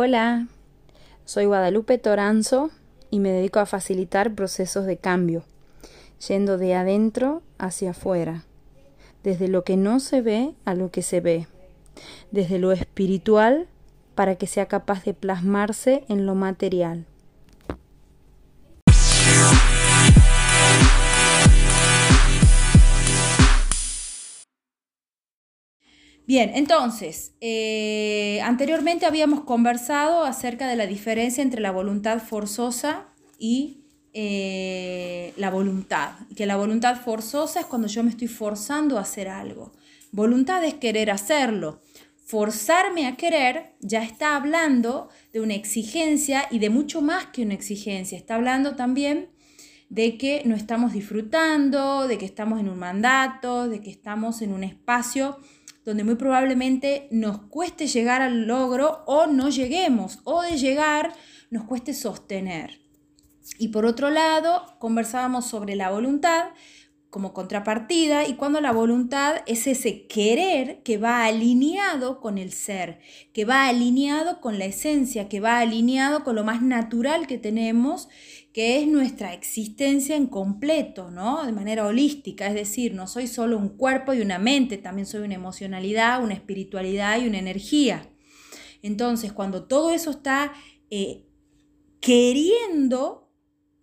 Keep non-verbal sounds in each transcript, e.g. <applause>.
Hola, soy Guadalupe Toranzo y me dedico a facilitar procesos de cambio, yendo de adentro hacia afuera, desde lo que no se ve a lo que se ve, desde lo espiritual para que sea capaz de plasmarse en lo material. Bien, entonces, eh, anteriormente habíamos conversado acerca de la diferencia entre la voluntad forzosa y eh, la voluntad. Que la voluntad forzosa es cuando yo me estoy forzando a hacer algo. Voluntad es querer hacerlo. Forzarme a querer ya está hablando de una exigencia y de mucho más que una exigencia. Está hablando también de que no estamos disfrutando, de que estamos en un mandato, de que estamos en un espacio donde muy probablemente nos cueste llegar al logro o no lleguemos, o de llegar nos cueste sostener. Y por otro lado, conversábamos sobre la voluntad como contrapartida y cuando la voluntad es ese querer que va alineado con el ser, que va alineado con la esencia, que va alineado con lo más natural que tenemos que es nuestra existencia en completo, ¿no? De manera holística, es decir, no soy solo un cuerpo y una mente, también soy una emocionalidad, una espiritualidad y una energía. Entonces, cuando todo eso está eh, queriendo,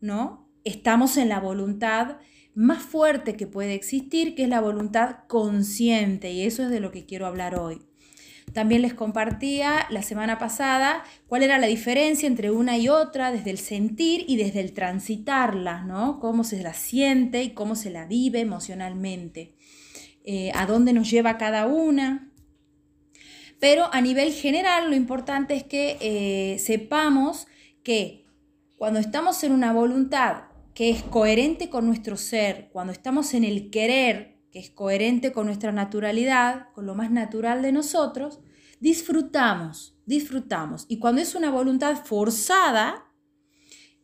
¿no? Estamos en la voluntad más fuerte que puede existir, que es la voluntad consciente, y eso es de lo que quiero hablar hoy. También les compartía la semana pasada cuál era la diferencia entre una y otra desde el sentir y desde el transitarla, ¿no? Cómo se la siente y cómo se la vive emocionalmente. Eh, a dónde nos lleva cada una. Pero a nivel general lo importante es que eh, sepamos que cuando estamos en una voluntad que es coherente con nuestro ser, cuando estamos en el querer que es coherente con nuestra naturalidad, con lo más natural de nosotros, disfrutamos, disfrutamos. Y cuando es una voluntad forzada,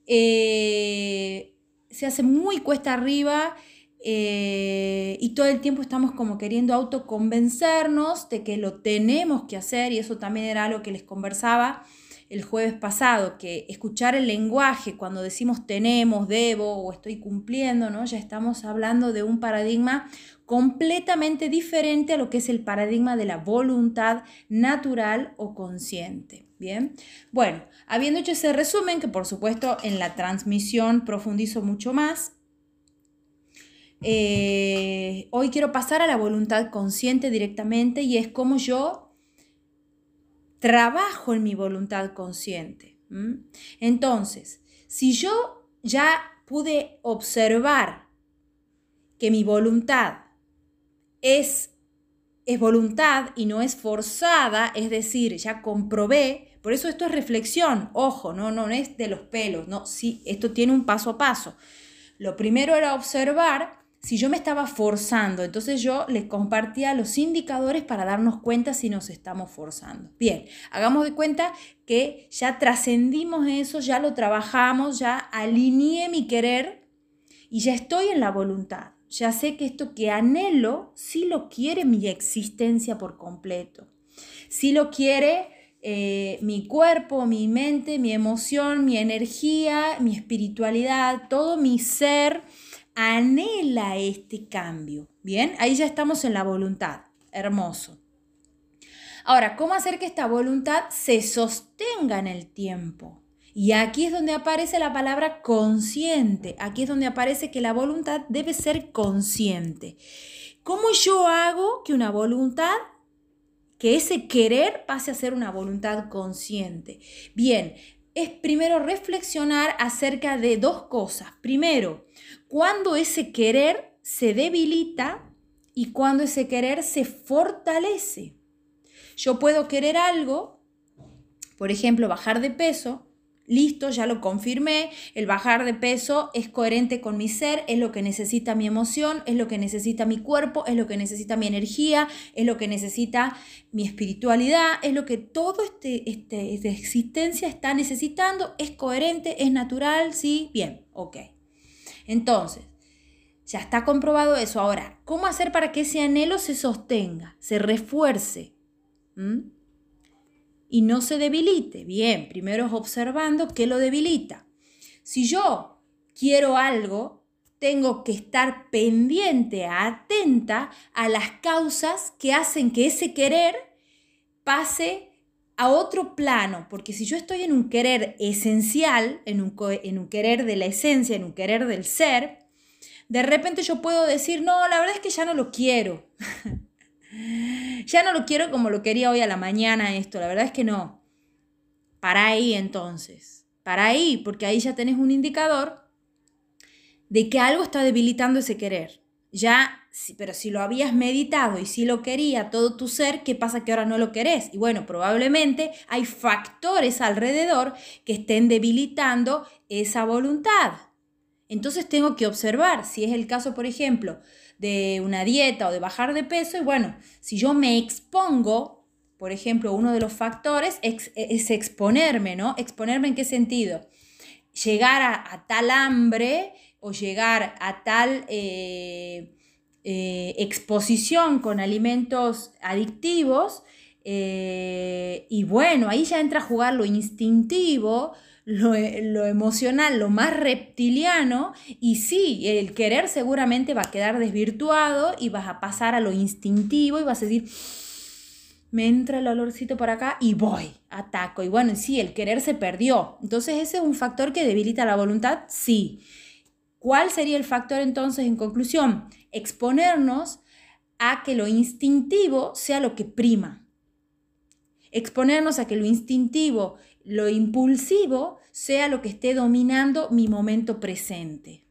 eh, se hace muy cuesta arriba eh, y todo el tiempo estamos como queriendo autoconvencernos de que lo tenemos que hacer y eso también era algo que les conversaba el jueves pasado, que escuchar el lenguaje cuando decimos tenemos, debo o estoy cumpliendo, ¿no? Ya estamos hablando de un paradigma completamente diferente a lo que es el paradigma de la voluntad natural o consciente. Bien, bueno, habiendo hecho ese resumen, que por supuesto en la transmisión profundizo mucho más, eh, hoy quiero pasar a la voluntad consciente directamente y es como yo trabajo en mi voluntad consciente. Entonces, si yo ya pude observar que mi voluntad es, es voluntad y no es forzada, es decir, ya comprobé, por eso esto es reflexión, ojo, no, no es de los pelos, no, sí, esto tiene un paso a paso. Lo primero era observar si yo me estaba forzando, entonces yo les compartía los indicadores para darnos cuenta si nos estamos forzando. Bien, hagamos de cuenta que ya trascendimos eso, ya lo trabajamos, ya alineé mi querer y ya estoy en la voluntad. Ya sé que esto que anhelo sí lo quiere mi existencia por completo. Sí lo quiere eh, mi cuerpo, mi mente, mi emoción, mi energía, mi espiritualidad, todo mi ser anhela este cambio. Bien, ahí ya estamos en la voluntad. Hermoso. Ahora, ¿cómo hacer que esta voluntad se sostenga en el tiempo? Y aquí es donde aparece la palabra consciente. Aquí es donde aparece que la voluntad debe ser consciente. ¿Cómo yo hago que una voluntad, que ese querer pase a ser una voluntad consciente? Bien, es primero reflexionar acerca de dos cosas. Primero, cuando ese querer se debilita y cuando ese querer se fortalece. Yo puedo querer algo, por ejemplo, bajar de peso, listo, ya lo confirmé, el bajar de peso es coherente con mi ser, es lo que necesita mi emoción, es lo que necesita mi cuerpo, es lo que necesita mi energía, es lo que necesita mi espiritualidad, es lo que todo este, este, esta existencia está necesitando, es coherente, es natural, sí, bien, ok. Entonces, ya está comprobado eso. Ahora, ¿cómo hacer para que ese anhelo se sostenga, se refuerce? Y no se debilite. Bien, primero es observando qué lo debilita. Si yo quiero algo, tengo que estar pendiente, atenta a las causas que hacen que ese querer pase a otro plano, porque si yo estoy en un querer esencial, en un, en un querer de la esencia, en un querer del ser, de repente yo puedo decir, no, la verdad es que ya no lo quiero. <laughs> ya no lo quiero como lo quería hoy a la mañana esto, la verdad es que no. Para ahí entonces, para ahí, porque ahí ya tenés un indicador de que algo está debilitando ese querer. Ya, pero si lo habías meditado y si lo quería todo tu ser, ¿qué pasa que ahora no lo querés? Y bueno, probablemente hay factores alrededor que estén debilitando esa voluntad. Entonces tengo que observar, si es el caso, por ejemplo, de una dieta o de bajar de peso, y bueno, si yo me expongo, por ejemplo, uno de los factores es, exponerme, ¿no? Exponerme en qué sentido? Llegar a, tal hambre o llegar a tal eh, eh, exposición con alimentos adictivos, eh, y bueno, ahí ya entra a jugar lo instintivo, e, lo, emocional, lo más reptiliano, y sí, el querer seguramente va a quedar desvirtuado y vas a pasar a lo instintivo y vas a decir, me entra el olorcito por acá y voy, ataco. Y bueno, sí, el querer se perdió. Entonces ese es un factor que debilita la voluntad, sí. ¿Cuál sería el factor entonces en conclusión? Exponernos a que lo instintivo sea lo que prima. Exponernos a que lo instintivo lo impulsivo sea lo que esté dominando mi momento presente.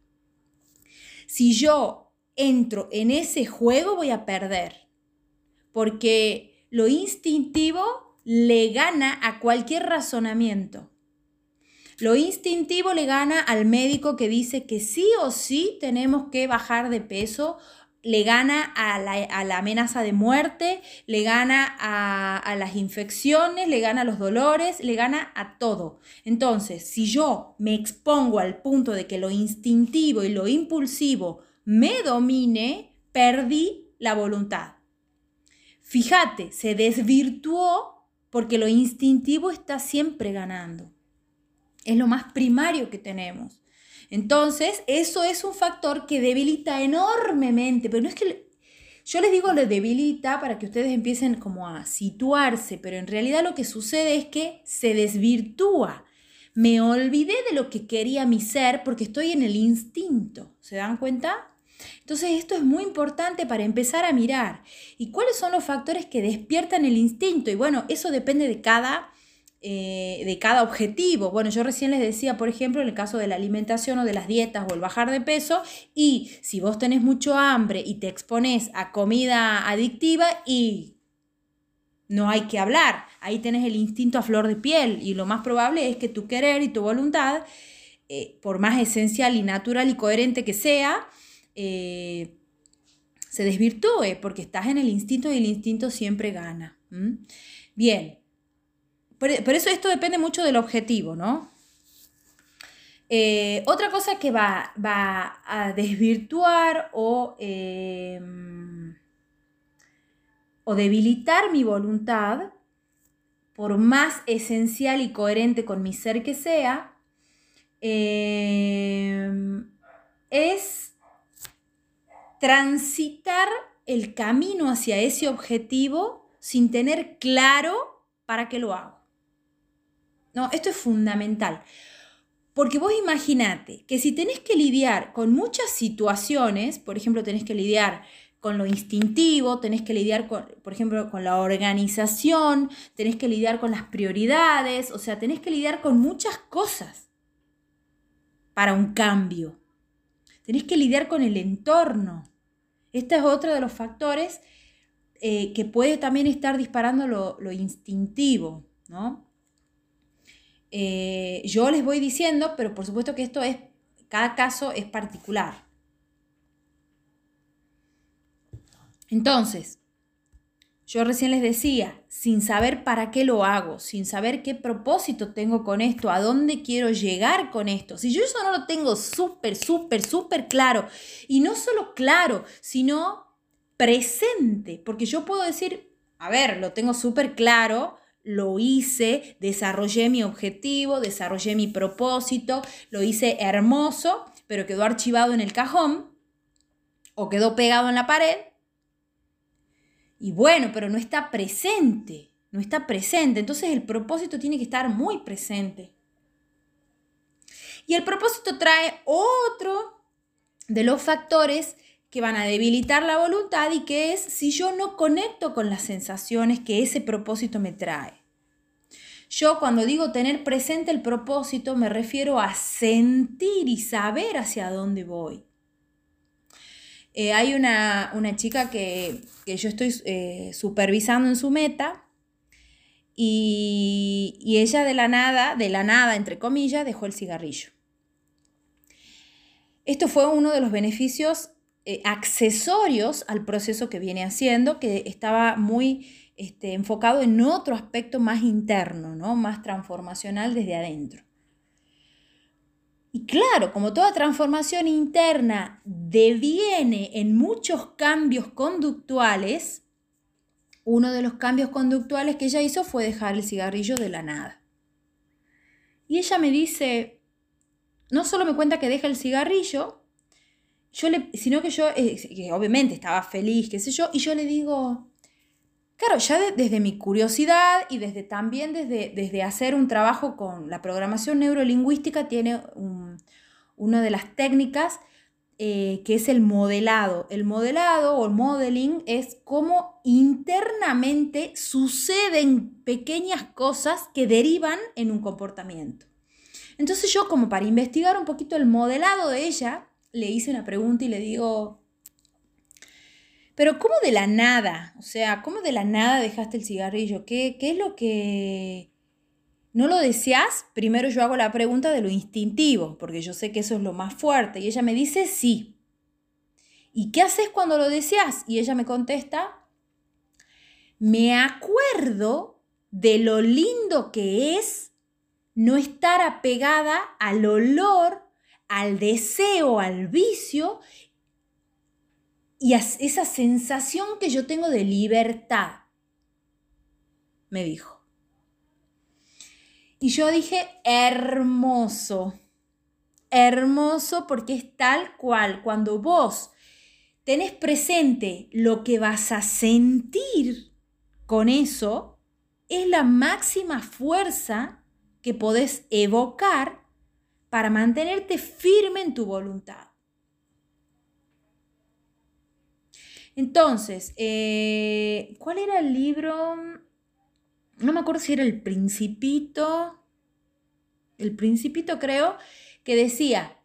Si yo entro en ese juego voy a perder, porque lo instintivo le gana a cualquier razonamiento. Lo instintivo le gana al médico que dice que sí o sí tenemos que bajar de peso le gana a la, amenaza de muerte, le gana a, a, las infecciones, le gana a los dolores, le gana a todo. Entonces, si yo me expongo al punto de que lo instintivo y lo impulsivo me domine, perdí la voluntad. Fíjate, se desvirtuó porque lo instintivo está siempre ganando. Es lo más primario que tenemos. Entonces, eso es un factor que debilita enormemente, pero no es que yo les digo lo debilita para que ustedes empiecen como a situarse, pero en realidad lo que sucede es que se desvirtúa. Me olvidé de lo que quería mi ser porque estoy en el instinto. ¿Se dan cuenta? Entonces esto es muy importante para empezar a mirar. ¿Y cuáles son los factores que despiertan el instinto? Y bueno, eso depende de cada eh, de cada objetivo. Bueno, yo recién les decía, por ejemplo, en el caso de la alimentación o de las dietas o el bajar de peso, y si vos tenés mucho hambre y te expones a comida adictiva y no hay que hablar, ahí tenés el instinto a flor de piel y lo más probable es que tu querer y tu voluntad, eh, por más esencial y natural y coherente que sea, eh, se desvirtúe porque estás en el instinto y el instinto siempre gana. Bien, por, eso esto depende mucho del objetivo, ¿no? Eh, otra cosa que va, a desvirtuar o, em, o debilitar mi voluntad, por más esencial y coherente con mi ser que sea, em, es transitar el camino hacia ese objetivo sin tener claro para qué lo hago. No, esto es fundamental. Porque vos imaginate que si tenés que lidiar con muchas situaciones, por ejemplo, tenés que lidiar con lo instintivo, tenés que lidiar con, por ejemplo, con la organización, tenés que lidiar con las prioridades, o sea, tenés que lidiar con muchas cosas para un cambio. Tenés que lidiar con el entorno. Este es otro de los factores eh, que puede también estar disparando lo, lo instintivo, ¿no? Eh, yo les voy diciendo, pero por supuesto que esto es, cada caso es particular. Entonces, yo recién les decía, sin saber para qué lo hago, sin saber qué propósito tengo con esto, a dónde quiero llegar con esto, si yo eso no lo tengo súper, súper, súper claro, y no solo claro, sino presente, porque yo puedo decir, a ver, lo tengo súper claro, lo hice, desarrollé mi objetivo, desarrollé mi propósito, lo hice hermoso, pero quedó archivado en el cajón o quedó pegado en la pared. Y bueno, pero no está presente, no está presente. Entonces el propósito tiene que estar muy presente. Y el propósito trae otro de los factores que van a debilitar la voluntad y que es si yo no conecto con las sensaciones que ese propósito me trae. Yo cuando digo tener presente el propósito me refiero a sentir y saber hacia dónde voy. Eh, hay una, chica que, yo estoy eh, supervisando en su meta y, y ella de la nada, de la nada, entre comillas, dejó el cigarrillo. Esto fue uno de los beneficios eh, accesorios al proceso que viene haciendo, que estaba muy este, enfocado en otro aspecto más interno, ¿no? más transformacional desde adentro. Y claro, como toda transformación interna deviene en muchos cambios conductuales, uno de los cambios conductuales que ella hizo fue dejar el cigarrillo de la nada. Y ella me dice, no solo me cuenta que deja el cigarrillo, yo le, sino que yo, eh, obviamente estaba feliz, qué sé yo, y yo le digo, claro, ya desde mi curiosidad y desde también desde, desde hacer un trabajo con la programación neurolingüística, tiene una de las técnicas eh, que es el modelado. El modelado o el modeling es cómo internamente suceden pequeñas cosas que derivan en un comportamiento. Entonces yo como para investigar un poquito el modelado de ella, le hice una pregunta y le digo, pero ¿cómo de la nada? O sea, ¿cómo de la nada dejaste el cigarrillo? ¿Qué, qué es lo que... ¿No lo deseas? Primero yo hago la pregunta de lo instintivo, porque yo sé que eso es lo más fuerte. Y ella me dice sí. ¿Y qué haces cuando lo deseas? Y ella me contesta, me acuerdo de lo lindo que es no estar apegada al olor al deseo, al vicio y a esa sensación que yo tengo de libertad, me dijo. Y yo dije, hermoso, hermoso porque es tal cual, cuando vos tenés presente lo que vas a sentir con eso, es la máxima fuerza que podés evocar para mantenerte firme en tu voluntad. Entonces, eh, ¿cuál era el libro? No me acuerdo si era El Principito. El Principito creo que decía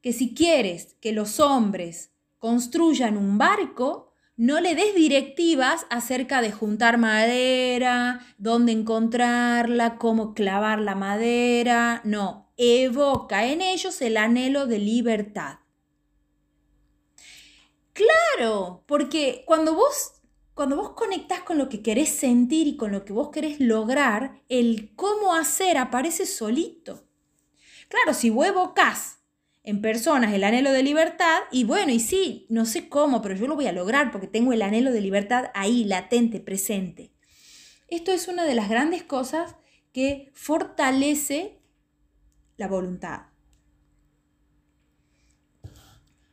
que si quieres que los hombres construyan un barco, no le des directivas acerca de juntar madera, dónde encontrarla, cómo clavar la madera. No, evoca en ellos el anhelo de libertad. Claro, porque cuando vos cuando vos conectás con lo que querés sentir y con lo que vos querés lograr, el cómo hacer aparece solito. Claro, si vos evocás en personas el anhelo de libertad, y bueno, y sí, no sé cómo, pero yo lo voy a lograr porque tengo el anhelo de libertad ahí, latente, presente. Esto es una de las grandes cosas que fortalece la voluntad.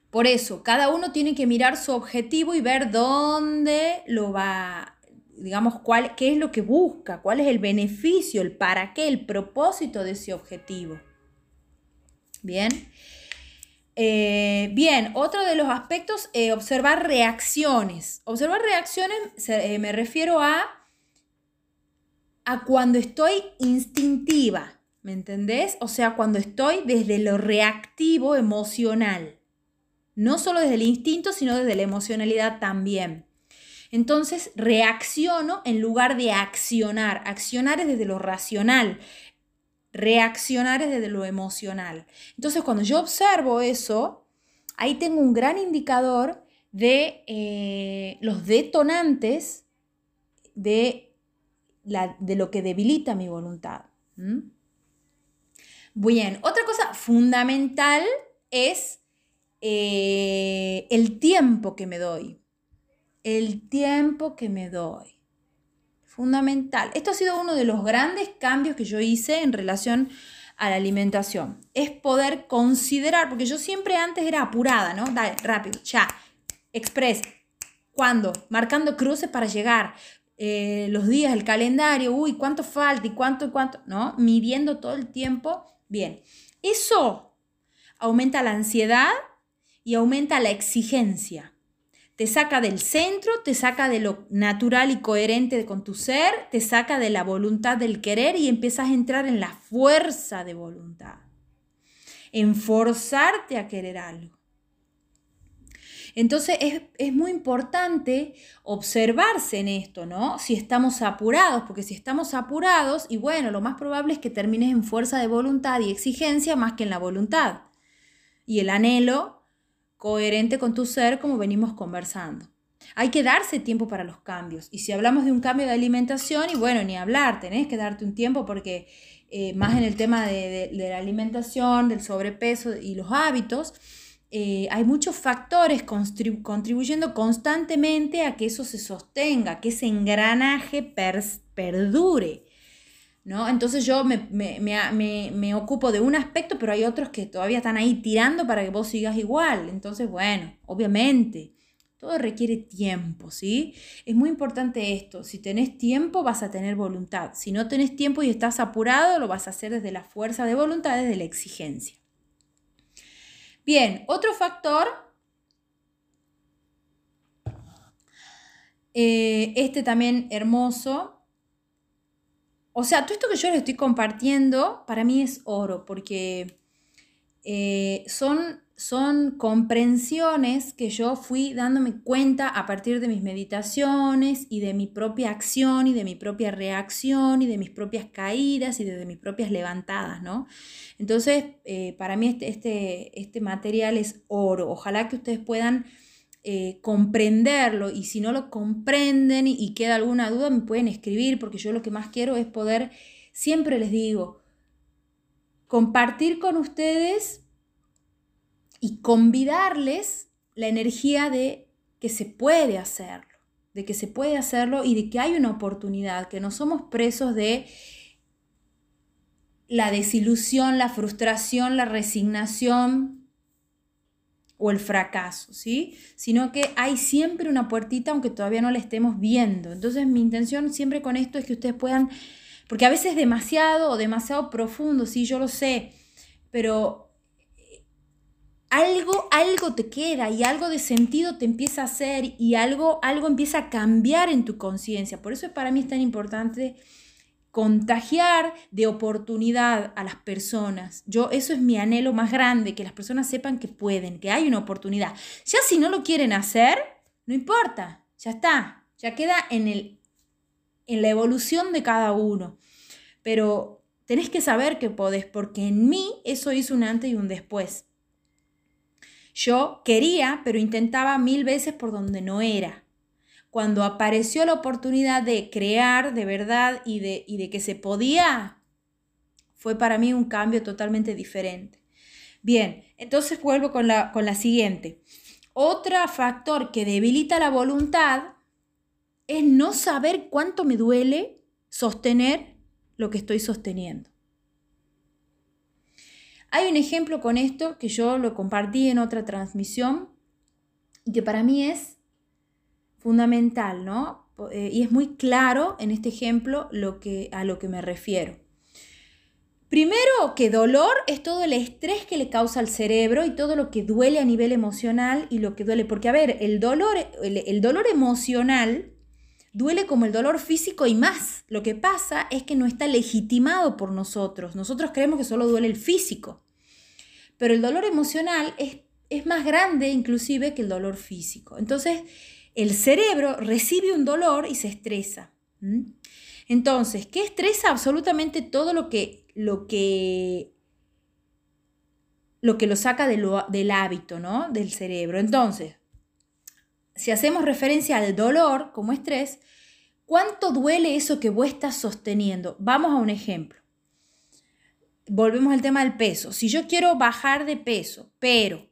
Por eso, cada uno tiene que mirar su objetivo y ver dónde lo va, digamos, cuál, qué es lo que busca, cuál es el beneficio, el para qué, el propósito de ese objetivo. Bien. Eh, bien, otro de los aspectos, eh, observar reacciones. Observar reacciones eh, me refiero a, a cuando estoy instintiva, ¿Me entendés? O sea, cuando estoy desde lo reactivo emocional. No solo desde el instinto, sino desde la emocionalidad también. Entonces reacciono en lugar de accionar. Accionar es desde lo racional. Reaccionar es desde lo emocional. Entonces cuando yo observo eso, ahí tengo un gran indicador de eh, los detonantes de, la, de, lo que debilita mi voluntad. Bien, otra cosa fundamental es eh, el tiempo que me doy. El tiempo que me doy. fundamental. Esto ha sido uno de los grandes cambios que yo hice en relación a la alimentación. Es poder considerar, porque yo siempre antes era apurada, ¿no? Dale, rápido, ya, express. ¿Cuándo? Marcando cruces para llegar. Eh, los días, el calendario, uy, cuánto falta y cuánto y cuánto, ¿no? Midiendo todo el tiempo. Bien, eso aumenta la ansiedad y aumenta la exigencia. Te saca del centro, te saca de lo natural y coherente con tu ser, te saca de la voluntad del querer y empiezas a entrar en la fuerza de voluntad, en forzarte a querer algo. Entonces es, muy importante observarse en esto, ¿no? Si estamos apurados, porque si estamos apurados, y bueno, lo más probable es que termines en fuerza de voluntad y exigencia más que en la voluntad. Y el anhelo coherente con tu ser, como venimos conversando. Hay que darse tiempo para los cambios. Y si hablamos de un cambio de alimentación, y bueno, ni hablar, tenés que darte un tiempo porque eh, más en el tema de la alimentación, del sobrepeso y los hábitos, eh, hay muchos factores contribuyendo constantemente a que eso se sostenga, que ese engranaje perdure. ¿no? Entonces yo me, me, ocupo de un aspecto, pero hay otros que todavía están ahí tirando para que vos sigas igual. Entonces, bueno, obviamente, todo requiere tiempo, ¿sí? Es muy importante esto. Si tenés tiempo, vas a tener voluntad. Si no tenés tiempo y estás apurado, lo vas a hacer desde la fuerza de voluntad, desde la exigencia. Bien, otro factor, eh, este también hermoso. O sea, todo esto que yo les estoy compartiendo para mí es oro, porque eh, son son comprensiones que yo fui dándome cuenta a partir de mis meditaciones y de mi propia acción y de mi propia reacción y de mis propias caídas y de mis propias levantadas, ¿no? Entonces, eh, para mí este, este, este, material es oro. Ojalá que ustedes puedan eh, comprenderlo y si no lo comprenden y queda alguna duda, me pueden escribir porque yo lo que más quiero es poder, siempre les digo, compartir con ustedes y convidarles la energía de que se puede hacerlo, de que se puede hacerlo y de que hay una oportunidad, que no somos presos de la desilusión, la frustración, la resignación o el fracaso, ¿sí? Sino que hay siempre una puertita aunque todavía no la estemos viendo. Entonces mi intención siempre con esto es que ustedes puedan, porque a veces es demasiado o demasiado profundo, sí, yo lo sé, pero algo, algo te queda y algo de sentido te empieza a hacer y algo, algo empieza a cambiar en tu conciencia. Por eso para mí es tan importante contagiar de oportunidad a las personas. Yo eso es mi anhelo más grande, que las personas sepan que pueden, que hay una oportunidad. Ya si no lo quieren hacer, no importa, ya está, ya queda en el en la evolución de cada uno. Pero tenés que saber que podés, porque en mí eso hizo un antes y un después. Yo quería, pero intentaba mil veces por donde no era. Cuando apareció la oportunidad de crear de verdad y de, de que se podía, fue para mí un cambio totalmente diferente. Bien, entonces vuelvo con la, con la siguiente. Otro factor que debilita la voluntad es no saber cuánto me duele sostener lo que estoy sosteniendo. Hay un ejemplo con esto que yo lo compartí en otra transmisión y que para mí es fundamental, ¿no? Eh, y es muy claro en este ejemplo lo que, a lo que me refiero. Primero que dolor es todo el estrés que le causa al cerebro y todo lo que duele a nivel emocional y lo que duele. Porque, a ver, el dolor, el dolor emocional duele como el dolor físico y más. Lo que pasa es que no está legitimado por nosotros. Nosotros creemos que solo duele el físico. Pero el dolor emocional es, es más grande inclusive que el dolor físico. Entonces, el cerebro recibe un dolor y se estresa. Entonces, ¿qué estresa? Absolutamente todo lo que lo, que, lo, que lo saca del hábito, ¿no? Del cerebro. Entonces, si hacemos referencia al dolor como estrés, ¿cuánto duele eso que vos estás sosteniendo? Vamos a un ejemplo volvemos al tema del peso. Si yo quiero bajar de peso, pero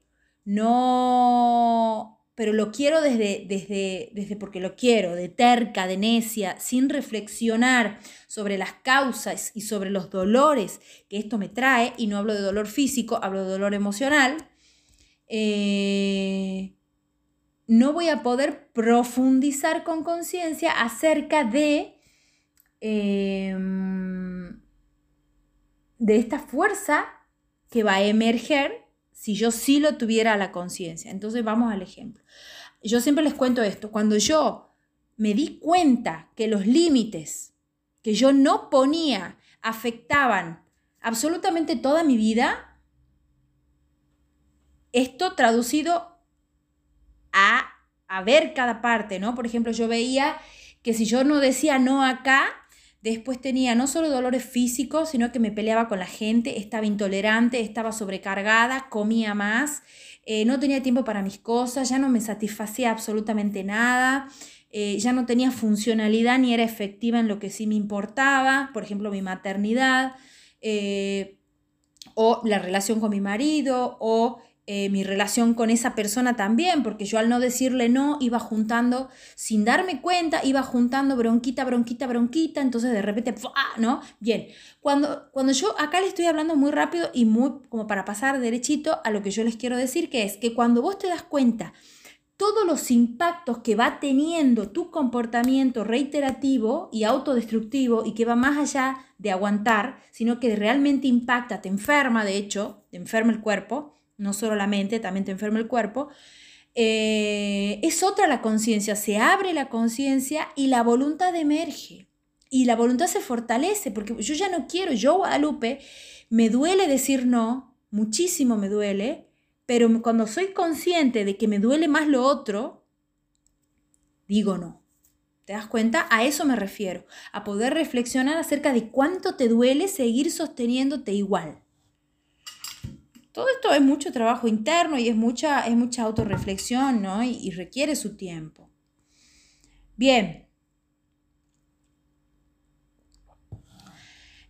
no, pero lo quiero desde, desde, desde porque lo quiero, de terca, de necia, sin reflexionar sobre las causas y sobre los dolores que esto me trae, y no hablo de dolor físico, hablo de dolor emocional, eh, no voy a poder profundizar con conciencia acerca de, em, de esta fuerza que va a emerger si yo sí lo tuviera a la conciencia. Entonces vamos al ejemplo. Yo siempre les cuento esto, cuando yo me di cuenta que los límites que yo no ponía afectaban absolutamente toda mi vida, esto traducido a, a ver cada parte, ¿no? Por ejemplo, yo veía que si yo no decía no acá, Después tenía no solo dolores físicos, sino que me peleaba con la gente, estaba intolerante, estaba sobrecargada, comía más, eh, no tenía tiempo para mis cosas, ya no me satisfacía absolutamente nada, eh, ya no tenía funcionalidad ni era efectiva en lo que sí me importaba, por ejemplo mi maternidad, eh, o la relación con mi marido, o eh, mi relación con esa persona también, porque yo al no decirle no iba juntando, sin darme cuenta, iba juntando bronquita, bronquita, bronquita, entonces de repente, ¿no? Bien, cuando, cuando yo acá le estoy hablando muy rápido y muy como para pasar derechito a lo que yo les quiero decir, que es que cuando vos te das cuenta todos los impactos que va teniendo tu comportamiento reiterativo y autodestructivo y que va más allá de aguantar, sino que realmente impacta, te enferma, de hecho, te enferma el cuerpo, no solo la mente, también te enferma el cuerpo, eh, es otra la conciencia, se abre la conciencia y la voluntad emerge. Y la voluntad se fortalece, porque yo ya no quiero, yo Guadalupe, me duele decir no, muchísimo me duele, pero cuando soy consciente de que me duele más lo otro, digo no. ¿Te das cuenta? A eso me refiero, a poder reflexionar acerca de cuánto te duele seguir sosteniéndote igual. Todo esto es mucho trabajo interno y es mucha, es mucha autorreflexión, ¿no? Y, requiere su tiempo. Bien.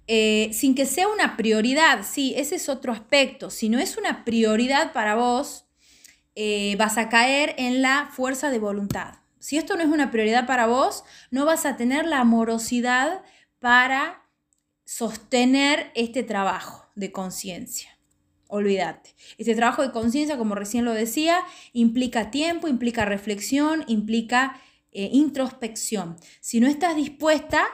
Eh, sin que sea una prioridad, sí, ese es otro aspecto. Si no es una prioridad para vos, eh, vas a caer en la fuerza de voluntad. Si esto no es una prioridad para vos, no vas a tener la amorosidad para sostener este trabajo de conciencia olvídate. Este trabajo de conciencia, como recién lo decía, implica tiempo, implica reflexión, implica eh, introspección. Si no estás dispuesta,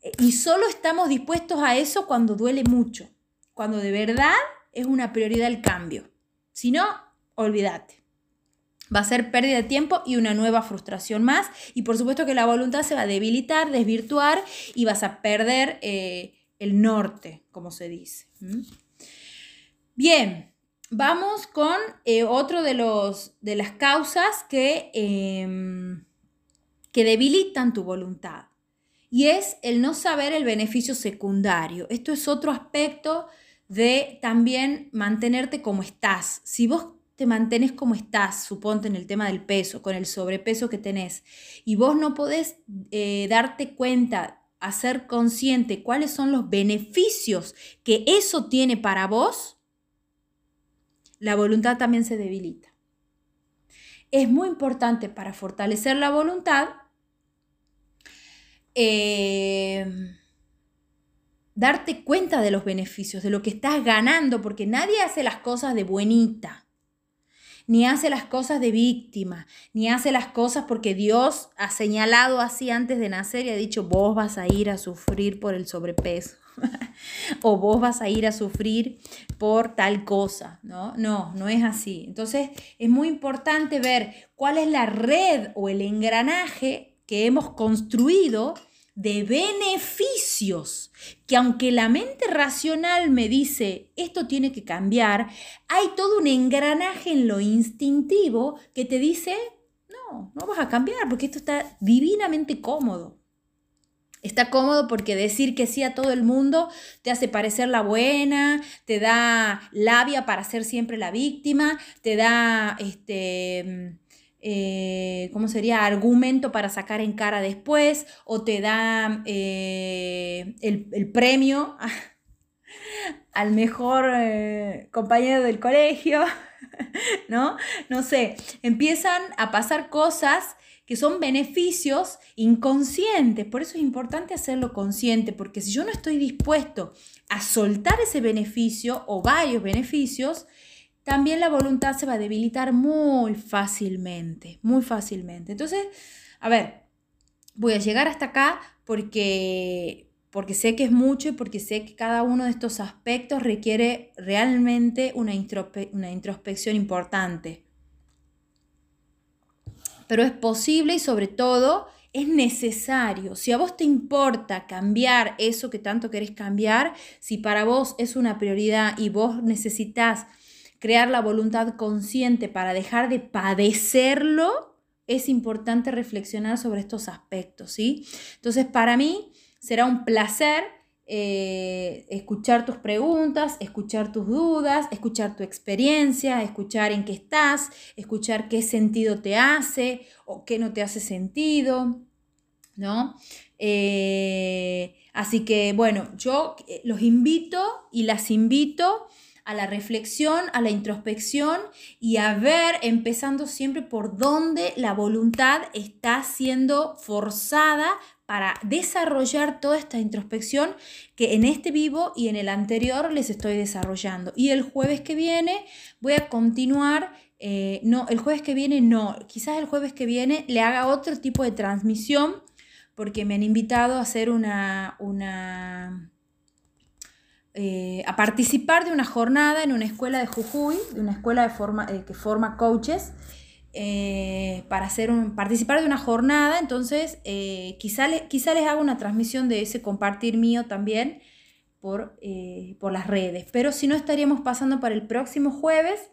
eh, y solo estamos dispuestos a eso cuando duele mucho, cuando de verdad es una prioridad el cambio. Si no, olvídate. Va a ser pérdida de tiempo y una nueva frustración más. Y por supuesto que la voluntad se va a debilitar, desvirtuar y vas a perder eh, el norte, como se dice. Bien, vamos con eh, otro de, los, de las causas que, em, que debilitan tu voluntad. Y es el no saber el beneficio secundario. Esto es otro aspecto de también mantenerte como estás. Si vos te mantenés como estás, suponte en el tema del peso, con el sobrepeso que tenés, y vos no podés eh, darte cuenta, hacer consciente cuáles son los beneficios que eso tiene para vos, la voluntad también se debilita. Es muy importante para fortalecer la voluntad eh, darte cuenta de los beneficios, de lo que estás ganando, porque nadie hace las cosas de buenita, ni hace las cosas de víctima, ni hace las cosas porque Dios ha señalado así antes de nacer y ha dicho, vos vas a ir a sufrir por el sobrepeso. <laughs> o vos vas a ir a sufrir por tal cosa, ¿no? No, no es así. Entonces es muy importante ver cuál es la red o el engranaje que hemos construido de beneficios, que aunque la mente racional me dice esto tiene que cambiar, hay todo un engranaje en lo instintivo que te dice, no, no vas a cambiar porque esto está divinamente cómodo. Está cómodo porque decir que sí a todo el mundo te hace parecer la buena, te da labia para ser siempre la víctima, te da, este, eh, ¿cómo sería? Argumento para sacar en cara después, o te da eh, el, premio <laughs> al mejor eh, compañero del colegio, <laughs> ¿no? No sé, empiezan a pasar cosas que son beneficios inconscientes. Por eso es importante hacerlo consciente, porque si yo no estoy dispuesto a soltar ese beneficio o varios beneficios, también la voluntad se va a debilitar muy fácilmente, muy fácilmente. Entonces, a ver, voy a llegar hasta acá porque, porque sé que es mucho y porque sé que cada uno de estos aspectos requiere realmente una, una introspección importante. Pero es posible y sobre todo es necesario. Si a vos te importa cambiar eso que tanto querés cambiar, si para vos es una prioridad y vos necesitas crear la voluntad consciente para dejar de padecerlo, es importante reflexionar sobre estos aspectos, ¿sí? Entonces, para mí será un placer eh, escuchar tus preguntas, escuchar tus dudas, escuchar tu experiencia, escuchar en qué estás, escuchar qué sentido te hace o qué no te hace sentido, ¿no? Eh, así que, bueno, yo eh, los invito y las invito a la reflexión, a la introspección y a ver, empezando siempre por dónde la voluntad está siendo forzada para desarrollar toda esta introspección que en este vivo y en el anterior les estoy desarrollando. Y el jueves que viene voy a continuar, eh, no, el jueves que viene no, quizás el jueves que viene le haga otro tipo de transmisión porque me han invitado a hacer una, una eh, a participar de una jornada en una escuela de Jujuy, de una escuela de forma, eh, que forma coaches, eh, para hacer un, participar de una jornada. Entonces, quizá, quizá, les haga una transmisión de ese compartir mío también por, por las redes. Pero si no, estaríamos pasando para el próximo jueves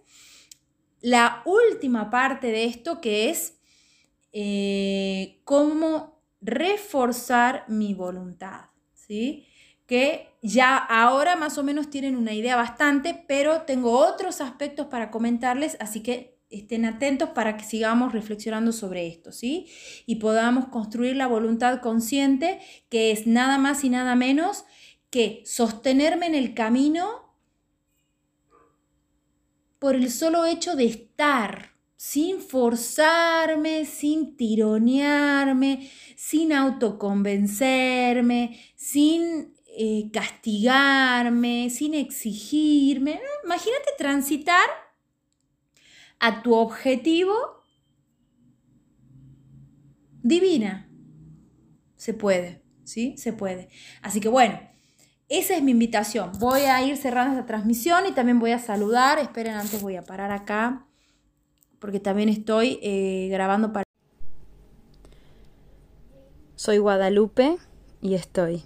la última parte de esto que es cómo reforzar mi voluntad. ¿sí? que ya ahora más o menos tienen una idea bastante, pero tengo otros aspectos para comentarles, así que estén atentos para que sigamos reflexionando sobre esto, ¿sí? Y podamos construir la voluntad consciente, que es nada más y nada menos que sostenerme en el camino por el solo hecho de estar, sin forzarme, sin tironearme, sin autoconvencerme, sin eh, castigarme, sin exigirme. Imagínate transitar a tu objetivo divina. Se puede, ¿sí? Se puede. Así que bueno, esa es mi invitación. Voy a ir cerrando esta transmisión y también voy a saludar. Esperen, antes voy a parar acá porque también estoy eh, grabando para... Soy Guadalupe y estoy.